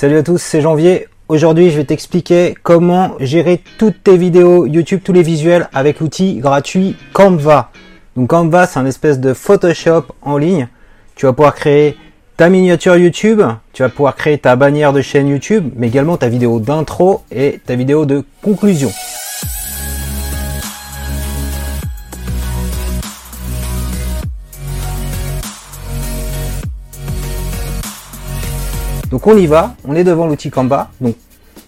Salut à tous, c'est Janvier. Aujourd'hui, je vais t'expliquer comment gérer toutes tes vidéos YouTube, tous les visuels avec l'outil gratuit Canva. Donc Canva, c'est un espèce de Photoshop en ligne. Tu vas pouvoir créer ta miniature YouTube, tu vas pouvoir créer ta bannière de chaîne YouTube, mais également ta vidéo d'intro et ta vidéo de conclusion. Donc on y va, on est devant l'outil Canva. Donc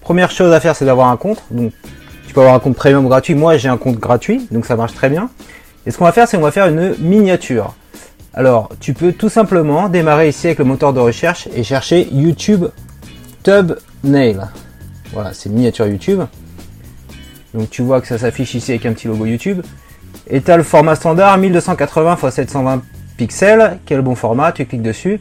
première chose à faire c'est d'avoir un compte. Donc tu peux avoir un compte premium gratuit. Moi j'ai un compte gratuit, donc ça marche très bien. Et ce qu'on va faire c'est qu'on va faire une miniature. Alors tu peux tout simplement démarrer ici avec le moteur de recherche et chercher YouTube Thumbnail. Voilà, c'est une miniature YouTube. Donc tu vois que ça s'affiche ici avec un petit logo YouTube. Et tu le format standard 1280 x 720 pixels, quel bon format, tu cliques dessus.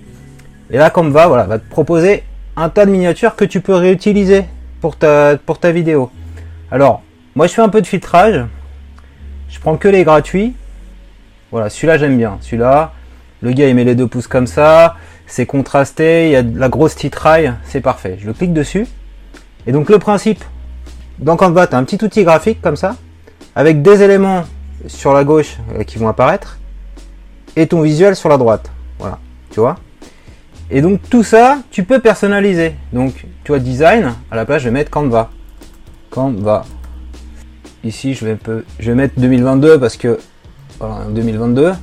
Et là, Canva voilà, va te proposer un tas de miniatures que tu peux réutiliser pour ta, pour ta vidéo. Alors, moi je fais un peu de filtrage. Je prends que les gratuits. Voilà, celui-là j'aime bien. Celui-là, le gars il met les deux pouces comme ça. C'est contrasté, il y a de la grosse titraille, c'est parfait. Je le clique dessus. Et donc le principe, dans Canva, tu as un petit outil graphique comme ça, avec des éléments sur la gauche euh, qui vont apparaître, et ton visuel sur la droite. Voilà, tu vois? Et donc tout ça, tu peux personnaliser. Donc tu vois design, à la place je vais mettre Canva. Canva. Ici je vais, je vais mettre 2022 parce que voilà 2022.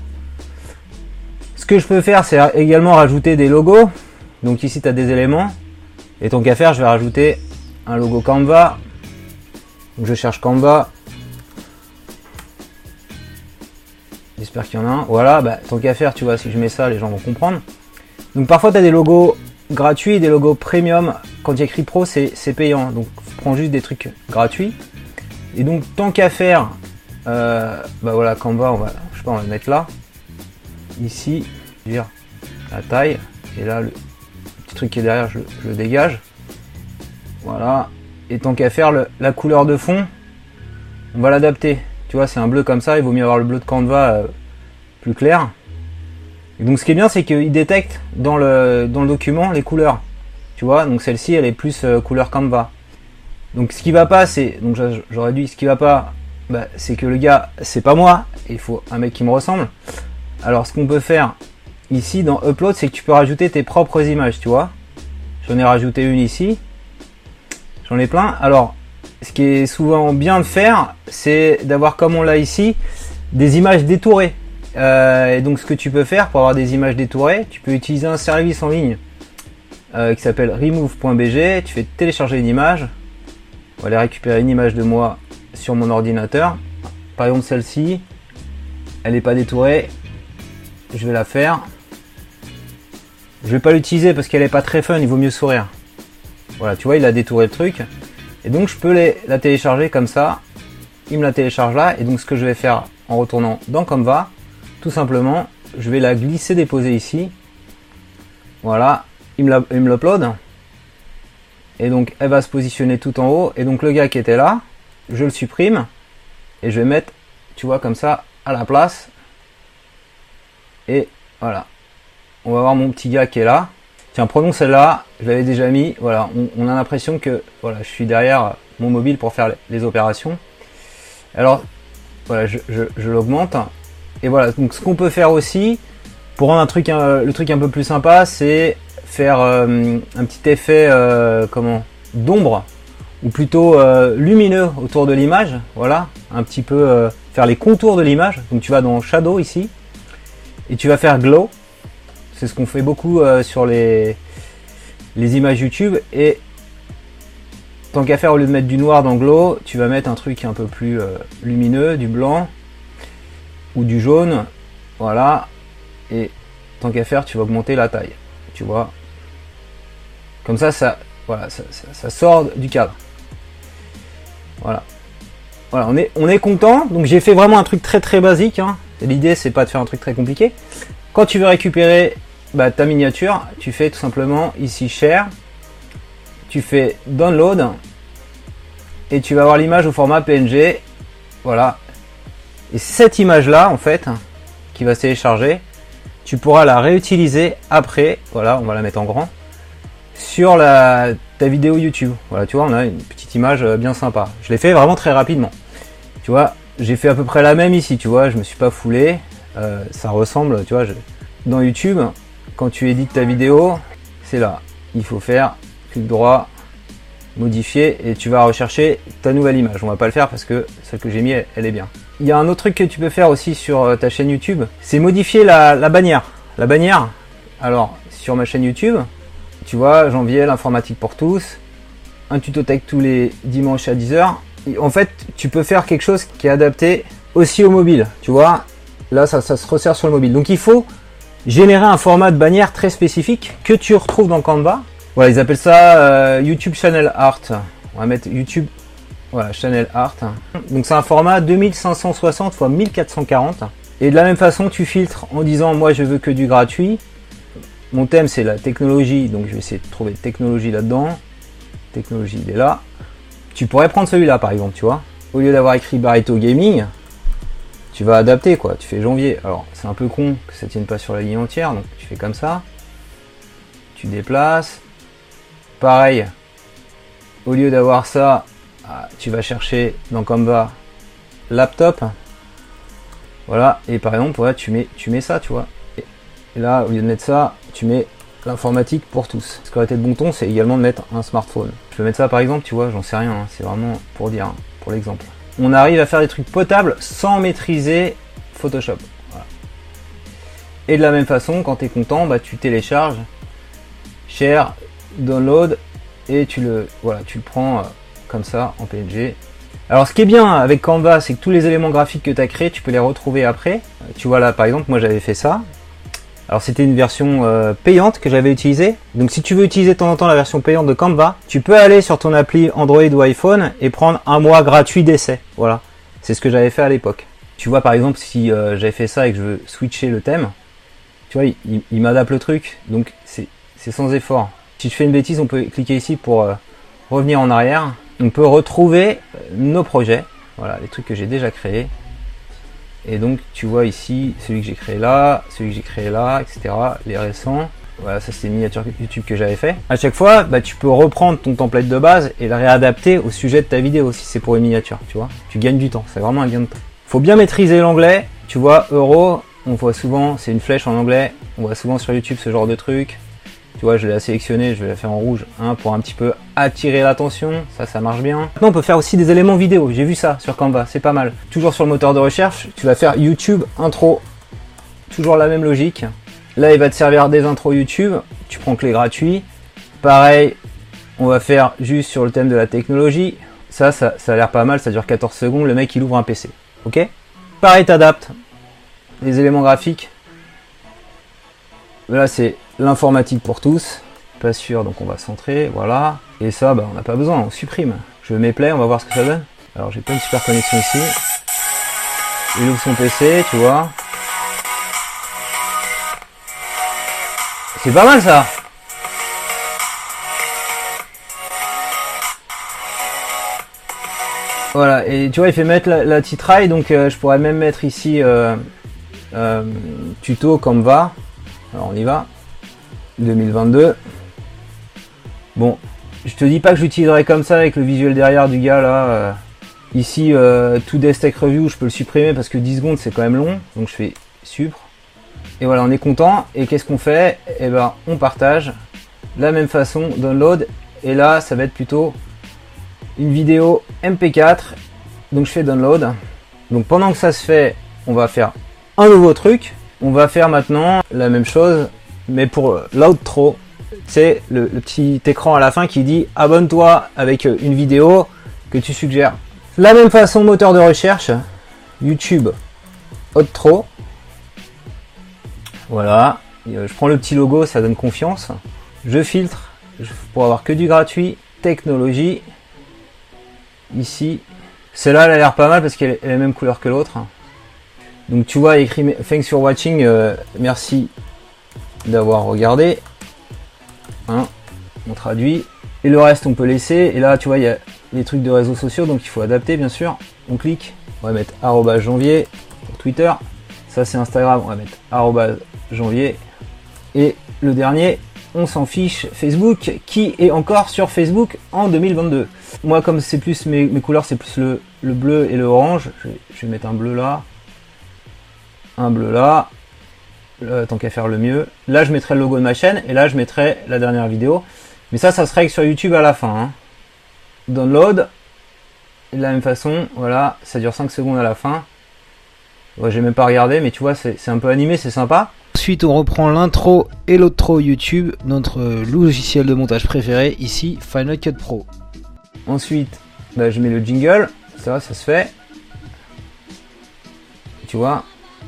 Ce que je peux faire c'est également rajouter des logos. Donc ici tu as des éléments. Et tant qu'à faire je vais rajouter un logo Canva. Donc je cherche Canva. J'espère qu'il y en a un. Voilà, bah, tant qu'à faire, tu vois, si je mets ça, les gens vont comprendre. Donc parfois tu des logos gratuits des logos premium. Quand il y a écrit pro, c'est payant. Donc prends juste des trucs gratuits. Et donc tant qu'à faire, euh, bah voilà, Canva, on va, je sais pas, on va le mettre là. Ici, dire la taille. Et là, le petit truc qui est derrière, je, le dégage. Voilà. Et tant qu'à faire, la couleur de fond, on va l'adapter. Tu vois, c'est un bleu comme ça, il vaut mieux avoir le bleu de Canva euh, plus clair donc ce qui est bien, c'est qu'il détecte dans le, dans le document les couleurs. Tu vois, donc celle-ci, elle est plus euh, couleur Canva. Donc ce qui va pas, c'est, donc j'aurais dit, ce qui va pas, bah, c'est que le gars, c'est pas moi, il faut un mec qui me ressemble. Alors ce qu'on peut faire ici dans Upload, c'est que tu peux rajouter tes propres images, tu vois. J'en ai rajouté une ici. J'en ai plein. Alors, ce qui est souvent bien de faire, c'est d'avoir comme on l'a ici, des images détourées. Euh, et donc ce que tu peux faire pour avoir des images détourées, tu peux utiliser un service en ligne euh, qui s'appelle remove.bg. Tu fais télécharger une image. On va aller récupérer une image de moi sur mon ordinateur. Par exemple celle-ci, elle n'est pas détourée. Je vais la faire. Je vais pas l'utiliser parce qu'elle est pas très fun, il vaut mieux sourire. Voilà, tu vois, il a détouré le truc. Et donc je peux la télécharger comme ça. Il me la télécharge là. Et donc ce que je vais faire en retournant dans Canva, tout simplement, je vais la glisser déposer ici. Voilà, il me l'upload. Et donc elle va se positionner tout en haut. Et donc le gars qui était là, je le supprime. Et je vais mettre, tu vois, comme ça, à la place. Et voilà. On va voir mon petit gars qui est là. Tiens, prenons celle-là. Je l'avais déjà mis. Voilà, on, a l'impression que voilà, je suis derrière mon mobile pour faire les, opérations. Alors, voilà, je l'augmente. Et voilà, donc ce qu'on peut faire aussi, pour rendre un truc, le truc un peu plus sympa, c'est faire euh, un petit effet euh, comment d'ombre ou plutôt euh, lumineux autour de l'image. Voilà, un petit peu faire les contours de l'image. Donc tu vas dans Shadow ici et tu vas faire Glow. C'est ce qu'on fait beaucoup sur les, les images YouTube et tant qu'à faire au lieu de mettre du noir dans Glow, tu vas mettre un truc un peu plus lumineux, du blanc ou du jaune. Voilà. Et tant qu'à faire, tu vas augmenter la taille. Tu vois. Comme ça, ça, voilà, ça, sort du cadre. Voilà. Voilà, on est, on est content. Donc j'ai fait vraiment un truc très très basique. Hein. L'idée c'est pas de faire un truc très compliqué. Quand tu veux récupérer bah, ta miniature, tu fais tout simplement ici share. Tu fais download et tu vas avoir l'image au format PNG. Voilà, et cette image-là, en fait, qui va se télécharger, tu pourras la réutiliser après, voilà, on va la mettre en grand, sur la, ta vidéo YouTube. Voilà, tu vois, on a une petite image euh, bien sympa. Je l'ai fait vraiment très rapidement. Tu vois, j'ai fait à peu près la même ici, tu vois, je me suis pas foulé. Euh, ça ressemble, tu vois, dans YouTube, quand tu édites ta vidéo, c'est là. Il faut faire clic droit, modifier et tu vas rechercher ta nouvelle image. On va pas le faire parce que celle que j'ai mis, elle, est bien. Il y a un autre truc que tu peux faire aussi sur euh, ta chaîne YouTube, c'est modifier la, bannière. La bannière, alors sur ma chaîne YouTube, tu vois, janvier, l'informatique pour tous, un tuto tech tous les dimanches à 10h. En fait, tu peux faire quelque chose qui est adapté aussi au mobile, tu vois. Là, ça, se resserre sur le mobile. Donc il faut générer un format de bannière très spécifique que tu retrouves dans Canva. Voilà, ils appellent ça euh, YouTube Channel Art. On va mettre YouTube, voilà, Channel Art. Donc c'est un format 2560 x 1440. Et de la même façon, tu filtres en disant moi je veux que du gratuit. Mon thème c'est la technologie, donc je vais essayer de trouver technologie là-dedans. Technologie, il est là. Tu pourrais prendre celui-là par exemple, tu vois. Au lieu d'avoir écrit Barreto Gaming, tu vas adapter quoi. Tu fais janvier. Alors c'est un peu con que ça tienne pas sur la ligne entière, donc tu fais comme ça. Tu déplaces. Pareil. Au lieu d'avoir ça, tu vas chercher dans Canva laptop. Voilà. Et par exemple, voilà, tu mets, tu mets ça, tu vois. Et là, au lieu de mettre ça, tu mets l'informatique pour tous. Ce qui aurait été de bon ton, c'est également de mettre un smartphone. Je peux mettre ça par exemple, tu vois, j'en sais rien. Hein. C'est vraiment pour dire, hein, pour l'exemple on arrive à faire des trucs potables sans maîtriser Photoshop. Et de la même façon, quand tu es content, bah, tu télécharges, share, download, et tu le, voilà, tu prends euh, comme ça en PNG. Alors ce qui est bien avec Canva, c'est que tous les éléments graphiques que tu as créés, tu peux les retrouver après. Tu vois là par exemple, moi j'avais fait ça. Alors c'était une version euh, payante que j'avais utilisée. Donc si tu veux utiliser de temps en temps la version payante de Canva, tu peux aller sur ton appli Android ou iPhone et prendre un mois gratuit d'essai. Voilà, c'est ce que j'avais fait à l'époque. Tu vois par exemple si euh, j'avais fait ça et que je veux switcher le thème, tu vois, il, m'adapte le truc. Donc c'est sans effort. Si je fais une bêtise, on peut cliquer ici pour euh, revenir en arrière. On peut retrouver nos projets. Voilà, les trucs que j'ai déjà créés. Et donc tu vois ici celui que j'ai créé là, celui que j'ai créé là, etc. Les récents. Voilà, ça c'était une miniature YouTube que j'avais fait. À chaque fois, bah, tu peux reprendre ton template de base et le réadapter au sujet de ta vidéo si c'est pour une miniature, tu vois. Tu gagnes du temps, c'est vraiment un gain de temps. Faut bien maîtriser l'anglais. Tu vois, euro, on voit souvent, c'est une flèche en anglais. On voit souvent sur YouTube ce genre de truc. Tu vois, je l'ai sélectionné, je vais la faire en rouge hein, pour un petit peu attirer l'attention. Ça, ça marche bien. Maintenant, on peut faire aussi des éléments vidéo. J'ai vu ça sur Canva, c'est pas mal. Toujours sur le moteur de recherche, tu vas faire YouTube intro. Toujours la même logique. Là, il va te servir des intros YouTube. Tu prends clé gratuit. Pareil, on va faire juste sur le thème de la technologie. Ça, ça, ça a l'air pas mal, ça dure 14 secondes. Le mec, il ouvre un PC. Ok? Pareil, t'adaptes les éléments graphiques. Là, c'est l'informatique pour tous. Pas sûr, donc on va centrer, voilà. Et ça, bah, on n'a pas besoin, on supprime. Je mets play, on va voir ce que ça donne. Alors j'ai pas une super connexion ici. Il ouvre son PC, tu vois. C'est pas mal ça Voilà, et tu vois, il fait mettre la, titraille, donc euh, je pourrais même mettre ici euh, euh, tuto comme va. Alors on y va. 2022. Bon, je te dis pas que j'utiliserai comme ça avec le visuel derrière du gars là. Euh, ici, euh, tout Tech Review, je peux le supprimer parce que 10 secondes c'est quand même long. Donc je fais supre. Et voilà, on est content. Et qu'est-ce qu'on fait? Eh ben, on partage. la même façon, download. Et là, ça va être plutôt une vidéo MP4. Donc je fais download. Donc pendant que ça se fait, on va faire un nouveau truc. On va faire maintenant la même chose mais pour euh, l'outro, c'est le, petit écran à la fin qui dit abonne-toi avec euh, une vidéo que tu suggères. La même façon, moteur de recherche, YouTube, outro. Voilà, euh, je prends le petit logo, ça donne confiance. Je filtre pour avoir que du gratuit. Technologie. Ici. Celle-là, elle a l'air pas mal parce qu'elle est la même couleur que l'autre. Donc tu vois, écrit Thanks for watching, merci d'avoir regardé. Hein, on traduit. Et le reste, on peut laisser. Et là, tu vois, il y a les trucs de réseaux sociaux, donc il faut adapter, bien sûr. On clique. On va mettre janvier pour Twitter. Ça, c'est Instagram. On va mettre janvier. Et le dernier, on s'en fiche. Facebook, qui est encore sur Facebook en 2022 Moi, comme c'est plus mes, couleurs, c'est plus le, bleu et le je, vais mettre un bleu là, un bleu là. Tant qu'à faire le mieux. Là, je mettrai le logo de ma chaîne et là, je mettrai la dernière vidéo. Mais ça, ça se règle sur YouTube à la fin. Hein. Download. de la même façon, voilà, ça dure 5 secondes à la fin. Ouais, j'ai même pas regardé, mais tu vois, c'est un peu animé, c'est sympa. Ensuite, on reprend l'intro et l'outro YouTube, notre logiciel de montage préféré, ici Final Cut Pro. Ensuite, bah, je mets le jingle, ça, ça se fait. Tu vois.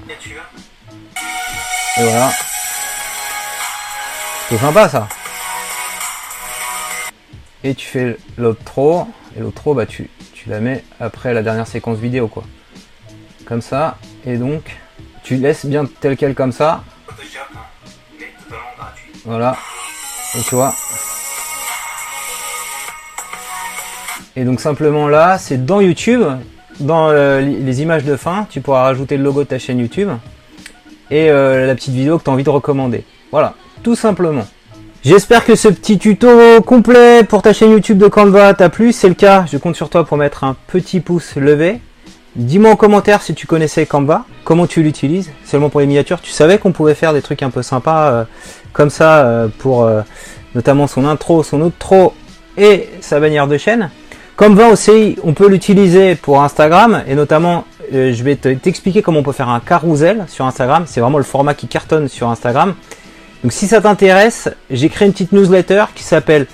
Et voilà. C'est sympa ça. Et tu fais l'outro. Et l'outro bah tu, tu la mets après la dernière séquence vidéo quoi. Comme ça. Et donc tu laisses bien tel quel comme ça. Voilà. Et tu vois. Et donc simplement là c'est dans YouTube. Dans euh, les images de fin tu pourras rajouter le logo de ta chaîne YouTube et euh, la petite vidéo que tu as envie de recommander voilà tout simplement J'espère que ce petit tuto complet pour ta chaîne YouTube de Canva t'a plu. C'est le cas, je compte sur toi pour mettre un petit pouce levé. Dis-moi en commentaire si tu connaissais Canva, comment tu l'utilises, seulement pour les miniatures. Tu savais qu'on pouvait faire des trucs un peu sympas euh, comme ça euh, pour notamment son intro, son outro et sa bannière de chaîne. Canva aussi, on peut l'utiliser pour Instagram et notamment je vais t'expliquer comment on peut faire un carousel sur Instagram. C'est vraiment le format qui cartonne sur Instagram. Donc si ça t'intéresse, j'ai créé une petite newsletter qui s'appelle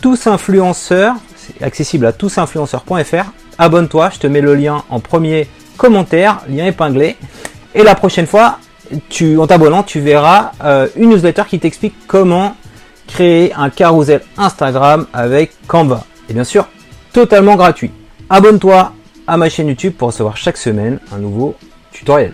Tous Influenceurs, c'est accessible à tousinfluenceurs.fr. Abonne-toi, je te mets le lien en premier commentaire, lien épinglé. Et la prochaine fois, en t'abonnant, tu verras euh, une newsletter qui t'explique comment créer un carousel Instagram avec Canva. Et bien sûr, totalement gratuit. Abonne-toi à ma chaîne YouTube pour recevoir chaque semaine un nouveau tutoriel.